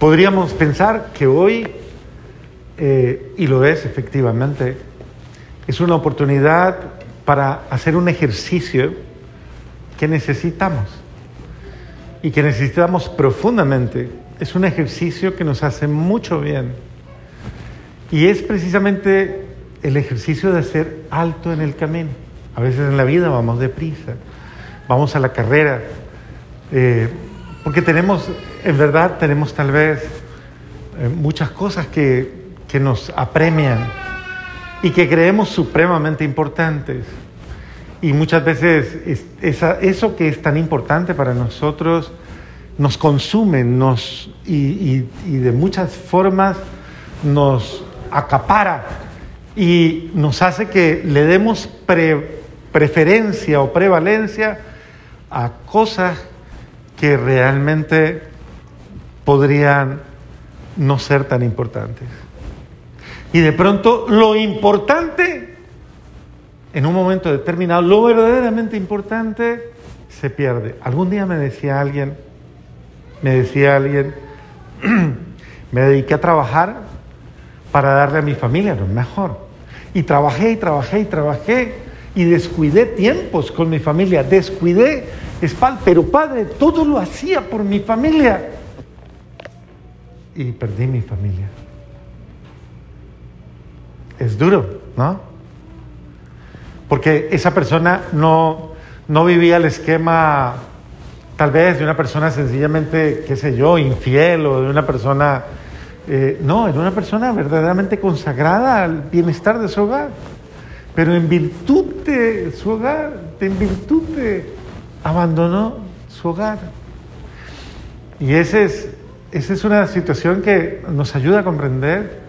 Podríamos pensar que hoy, eh, y lo es efectivamente, es una oportunidad para hacer un ejercicio que necesitamos y que necesitamos profundamente. Es un ejercicio que nos hace mucho bien. Y es precisamente el ejercicio de hacer alto en el camino. A veces en la vida vamos deprisa, vamos a la carrera, eh, porque tenemos, en verdad, tenemos tal vez eh, muchas cosas que, que nos apremian y que creemos supremamente importantes. Y muchas veces eso que es tan importante para nosotros nos consume nos, y, de muchas formas nos acapara y nos hace que le demos preferencia o prevalencia a cosas que realmente podrían no ser tan importantes. Y de pronto lo importante, en un momento determinado, lo verdaderamente importante, se pierde. Algún día me decía alguien, me decía alguien, me dediqué a trabajar para darle a mi familia lo mejor. Y trabajé y trabajé y trabajé y descuidé tiempos con mi familia, descuidé espalda, pero padre, todo lo hacía por mi familia. Y perdí mi familia. Es duro, ¿no? Porque esa persona no, no vivía el esquema tal vez de una persona sencillamente, qué sé yo, infiel o de una persona... Eh, no, era una persona verdaderamente consagrada al bienestar de su hogar. Pero en virtud de su hogar, en virtud de... abandonó su hogar. Y ese es, esa es una situación que nos ayuda a comprender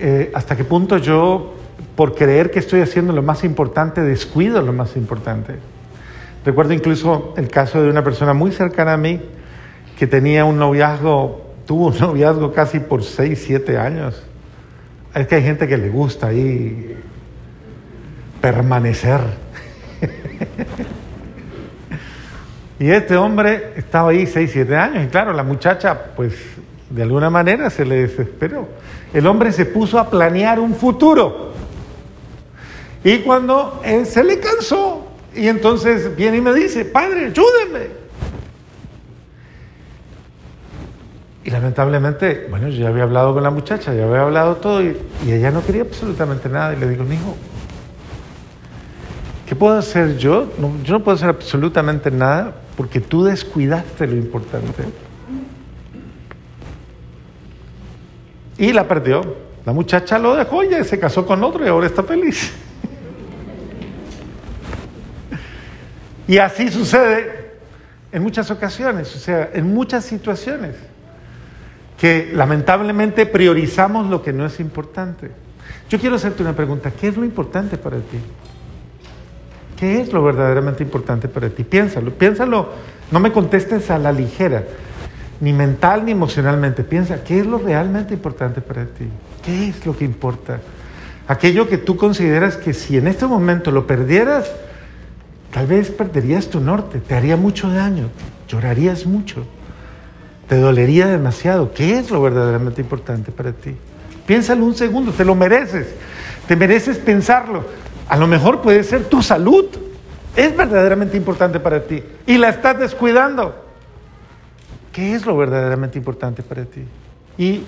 eh, hasta qué punto yo, por creer que estoy haciendo lo más importante, descuido lo más importante. Recuerdo incluso el caso de una persona muy cercana a mí que tenía un noviazgo, tuvo un noviazgo casi por 6, 7 años. Es que hay gente que le gusta ahí permanecer. y este hombre estaba ahí 6, 7 años y claro, la muchacha pues de alguna manera se le desesperó. El hombre se puso a planear un futuro. Y cuando él se le cansó, y entonces viene y me dice, padre, ayúdeme. Y lamentablemente, bueno, yo ya había hablado con la muchacha, ya había hablado todo y, ella no quería absolutamente nada. Y le digo, hijo, ¿qué puedo hacer yo? yo no puedo hacer absolutamente nada porque tú descuidaste lo importante. Y la perdió. La muchacha lo dejó y se casó con otro y ahora está feliz. Y así sucede en muchas ocasiones, o sea, en muchas situaciones, que lamentablemente priorizamos lo que no es importante. Yo quiero hacerte una pregunta, ¿qué es lo importante para ti? ¿Qué es lo verdaderamente importante para ti? Piénsalo, piénsalo, no me contestes a la ligera, ni mental ni emocionalmente, piensa, ¿qué es lo realmente importante para ti? ¿Qué es lo que importa? Aquello que tú consideras que si en este momento lo perdieras, Tal vez perderías tu norte, te haría mucho daño, llorarías mucho, te dolería demasiado. ¿Qué es lo verdaderamente importante para ti? Piénsalo un segundo, te lo mereces, te mereces pensarlo. A lo mejor puede ser tu salud, es verdaderamente importante para ti y la estás descuidando. ¿Qué es lo verdaderamente importante para ti? Y,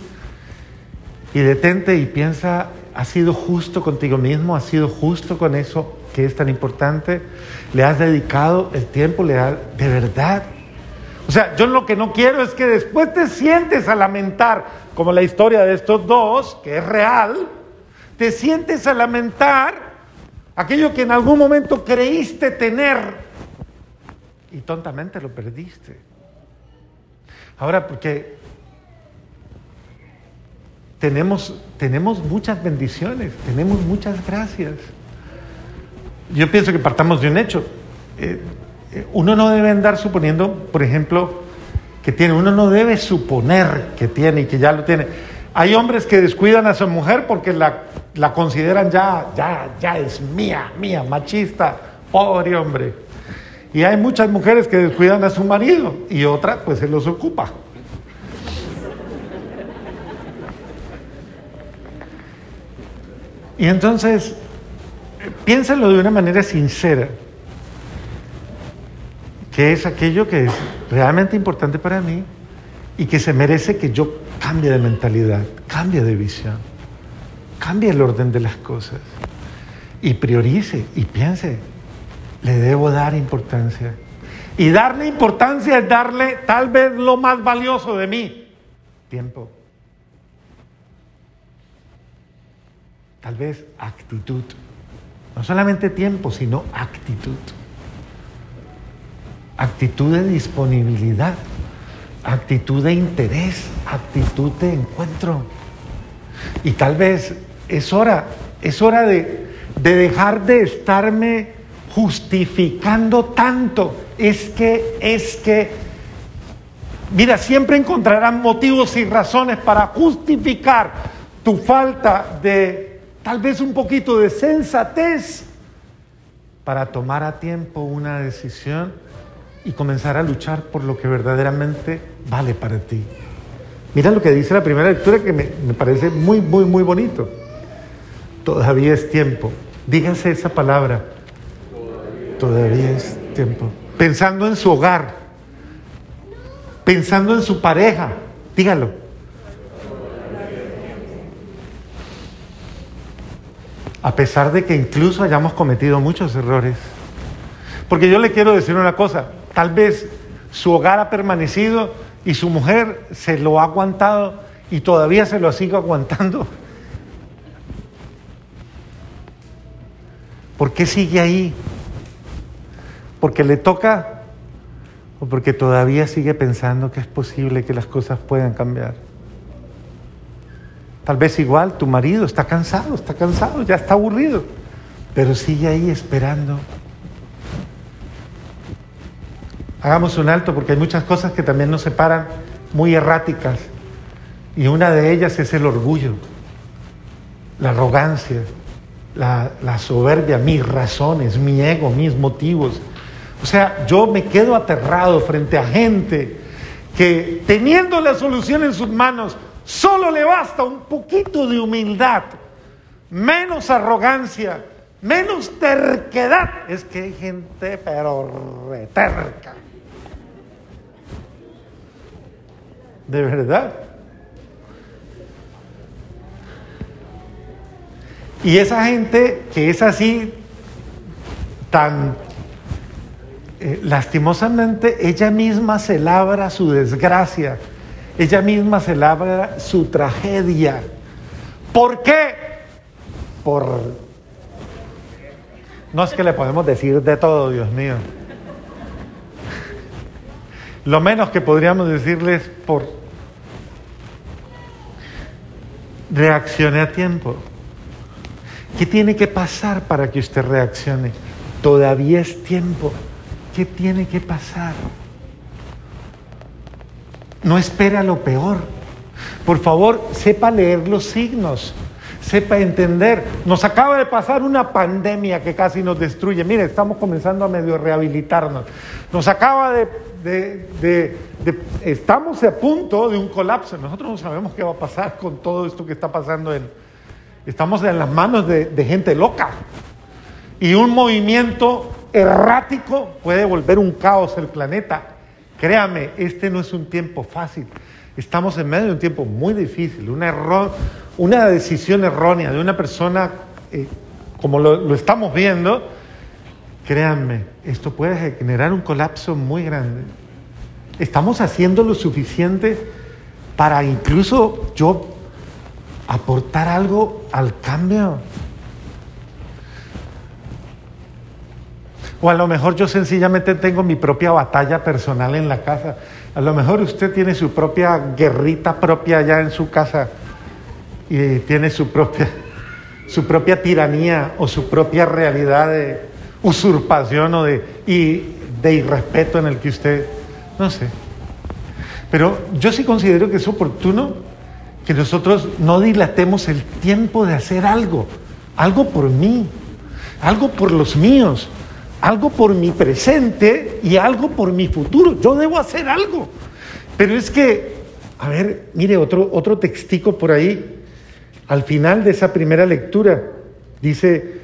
detente y piensa, ¿has sido justo contigo mismo? ¿Has sido justo con eso que es tan importante, le has dedicado el tiempo, le de verdad. O sea, yo lo que no quiero es que después te sientes a lamentar, como la historia de estos dos, que es real, te sientes a lamentar aquello que en algún momento creíste tener y tontamente lo perdiste. Ahora, porque tenemos, tenemos muchas bendiciones, tenemos muchas gracias yo pienso que partamos de un hecho. Eh, eh, uno no debe andar suponiendo, por ejemplo, que tiene, uno no debe suponer que tiene y que ya lo tiene. Hay hombres que descuidan a su mujer porque la, la consideran ya, ya, ya es mía, mía, machista, pobre hombre. Y hay muchas mujeres que descuidan a su marido y otra pues se los ocupa. Y entonces, piénsalo de una manera sincera, que es aquello que es realmente importante para mí, y que se merece que yo cambie de mentalidad, cambie de visión, cambie el orden de las cosas y priorice y piense, le debo dar importancia. Y darle importancia es darle tal vez lo más valioso de mí, tiempo. Tal vez actitud. No solamente tiempo, sino actitud. Actitud de disponibilidad, actitud de interés, actitud de encuentro. Y tal vez es hora, es hora de, de dejar de estarme justificando tanto. Es que, es que, mira, siempre encontrarán motivos y razones para justificar tu falta de tal vez un poquito de sensatez para tomar a tiempo una decisión y comenzar a luchar por lo que verdaderamente vale para ti. Mira lo que dice la primera lectura que me, me parece muy, muy, muy bonito. Todavía es tiempo. Dígase esa palabra. Todavía es tiempo. Pensando en su hogar, pensando en su pareja, dígalo. A pesar de que incluso hayamos cometido muchos errores. Porque yo le quiero decir una cosa, tal vez su hogar ha permanecido y su mujer se lo ha aguantado y todavía se lo sigue aguantando. ¿Por qué sigue ahí? ¿Porque le toca o porque todavía sigue pensando que es posible que las cosas puedan cambiar? Tal vez igual tu marido está cansado, está cansado, ya está aburrido, pero sigue ahí esperando. Hagamos un alto porque hay muchas cosas que también nos separan muy erráticas y una de ellas es el orgullo, la arrogancia, la, soberbia, mis razones, mi ego, mis motivos. O sea, yo me quedo aterrado frente a gente que teniendo la solución en sus manos, solo le basta un poquito de humildad, menos arrogancia, menos terquedad. Es que hay gente pero reterca. De verdad. Y esa gente que es así, tan eh, lastimosamente, ella misma se labra su desgracia, ella misma se labra su tragedia. ¿Por qué? Por... No es que le podemos decir de todo, Dios mío. Lo menos que podríamos decirles por reaccione a tiempo. ¿Qué tiene que pasar para que usted reaccione? Todavía es tiempo. ¿Qué tiene que pasar? No espera lo peor. Por favor, sepa leer los signos, sepa entender. Nos acaba de pasar una pandemia que casi nos destruye. Mire, estamos comenzando a medio rehabilitarnos. Nos acaba de, Estamos a punto de un colapso. Nosotros no sabemos qué va a pasar con todo esto que está pasando en, Estamos en las manos de, de, gente loca. Y un movimiento errático puede volver un caos el planeta. Créame, este no es un tiempo fácil. Estamos en medio de un tiempo muy difícil. Una, error, decisión errónea de una persona, eh, como lo, lo estamos viendo, créanme, esto puede generar un colapso muy grande. Estamos haciendo lo suficiente para incluso yo aportar algo al cambio. O a lo mejor yo sencillamente tengo mi propia batalla personal en la casa. A lo mejor usted tiene su propia guerrita propia allá en su casa y tiene su propia, su propia tiranía o su propia realidad de usurpación o de, y de irrespeto en el que usted, no sé. Pero yo sí considero que es oportuno que nosotros no dilatemos el tiempo de hacer algo, algo por mí, algo por los míos, algo por mi presente y algo por mi futuro. Yo debo hacer algo. Pero es que, a ver, mire otro, otro textico por ahí, al final de esa primera lectura, Dice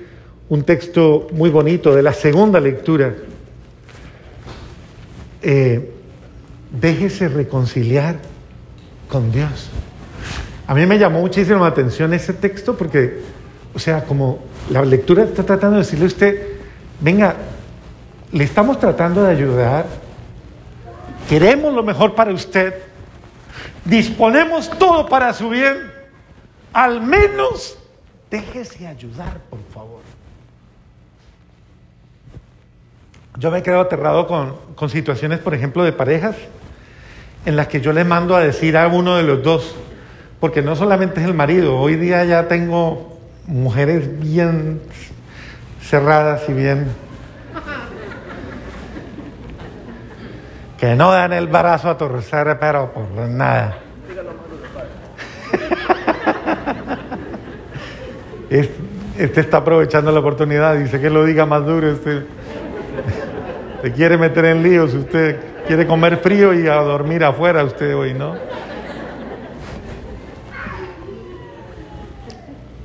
un texto muy bonito de la segunda lectura. Eh, déjese reconciliar con Dios. A mí me llamó muchísimo la atención ese texto porque, o sea, como la lectura está tratando de decirle a usted, venga, le estamos tratando de ayudar, queremos lo mejor para usted, disponemos todo para su bien, al menos déjese ayudar, por favor. Yo me he quedado aterrado con, con situaciones, por ejemplo, de parejas en las que yo le mando a decir a uno de los dos, porque no solamente es el marido, hoy día ya tengo mujeres bien cerradas y bien... que no dan el brazo a torcer, pero por nada. Este está aprovechando la oportunidad, dice que lo diga más duro. Este, se quiere meter en líos, usted quiere comer frío y a dormir afuera usted hoy, ¿no?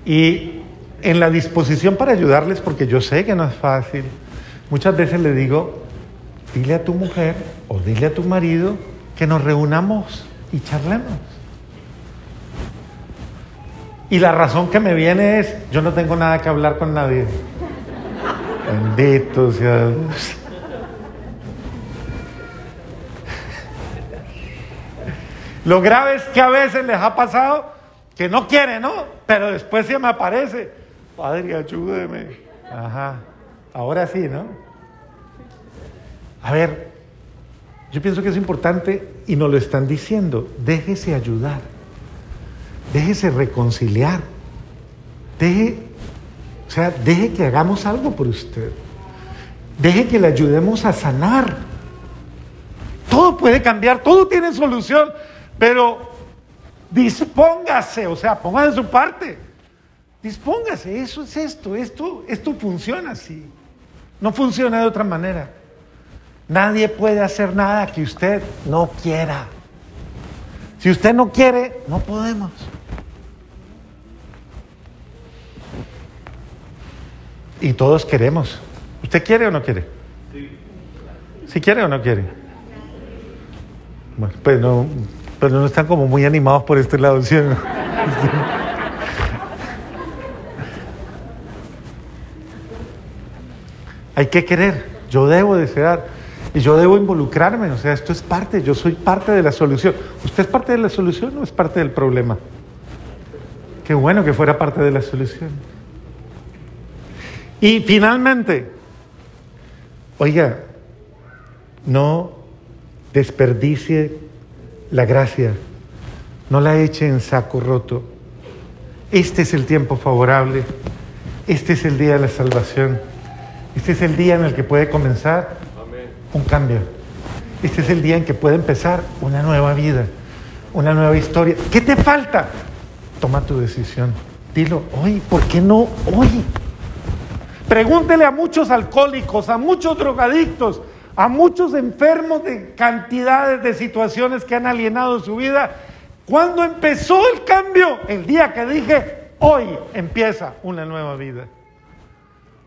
Y en la disposición para ayudarles, porque yo sé que no es fácil, muchas veces le digo, dile a tu mujer o dile a tu marido que nos reunamos y charlemos. Y la razón que me viene es, yo no tengo nada que hablar con nadie. Bendito sea Dios. Lo grave es que a veces les ha pasado que no quiere, ¿no? Pero después se me aparece. Padre, ayúdeme. Ajá. Ahora sí, ¿no? A ver, yo pienso que es importante y nos lo están diciendo. Déjese ayudar. Déjese reconciliar. Deje, o sea, deje que hagamos algo por usted. Deje que le ayudemos a sanar. Todo puede cambiar, todo tiene solución. Pero dispóngase, o sea, ponga de su parte. Dispóngase, eso es esto, esto, esto funciona así. No funciona de otra manera. Nadie puede hacer nada que usted no quiera. Si usted no quiere, no podemos. Y todos queremos. ¿Usted quiere o no quiere? Sí. ¿Si quiere o no quiere? Bueno, pues no, pero no están como muy animados por este lado, ¿sí? Hay que querer, yo debo desear y yo debo involucrarme, o sea, esto es parte, yo soy parte de la solución. ¿Usted es parte de la solución o es parte del problema? Qué bueno que fuera parte de la solución. Y finalmente, oiga, no desperdicie la gracia, no la eche en saco roto. Este es el tiempo favorable, este es el día de la salvación, este es el día en el que puede comenzar un cambio, este es el día en que puede empezar una nueva vida, una nueva historia. ¿Qué te falta? Toma tu decisión. Dilo hoy, ¿por qué no hoy? Pregúntele a muchos alcohólicos, a muchos drogadictos, a muchos enfermos de cantidades de situaciones que han alienado su vida. ¿Cuándo empezó el cambio? El día que dije, hoy empieza una nueva vida.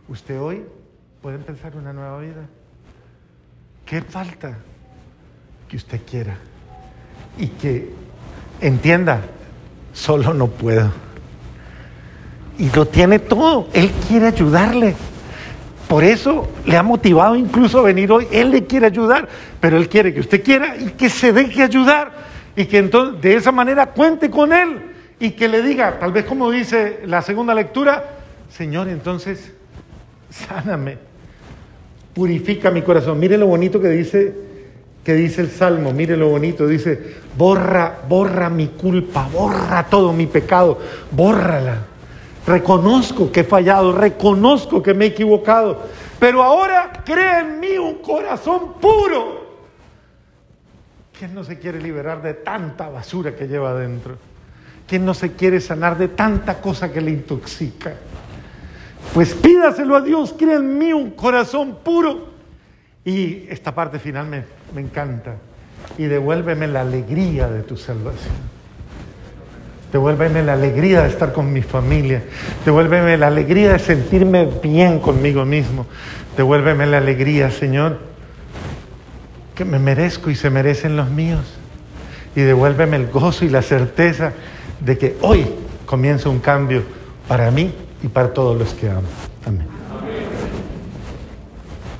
Usted hoy puede empezar una nueva vida. ¿Qué falta? Que usted quiera. Y que entienda, solo no puedo. Y lo tiene todo. Él quiere ayudarle. Por eso le ha motivado incluso a venir hoy. Él le quiere ayudar, pero él quiere que usted quiera y que se deje ayudar y que entonces de esa manera cuente con él y que le diga, tal vez como dice la segunda lectura, Señor, entonces sáname, purifica mi corazón. Mire lo bonito que dice que dice el salmo, mire lo bonito, dice, borra, borra mi culpa, borra todo mi pecado, bórrala. Reconozco que he fallado, reconozco que me he equivocado, pero ahora crea en mí un corazón puro. ¿Quién no se quiere liberar de tanta basura que lleva adentro? ¿Quién no se quiere sanar de tanta cosa que le intoxica? Pues pídaselo a Dios, crea en mí un corazón puro. Y esta parte final me, me encanta. Y devuélveme la alegría de tu salvación. Devuélveme la alegría de estar con mi familia. Devuélveme la alegría de sentirme bien conmigo mismo. Devuélveme la alegría, Señor, que me merezco y se merecen los míos. Y devuélveme el gozo y la certeza de que hoy comienza un cambio para mí y para todos los que amo. Amén.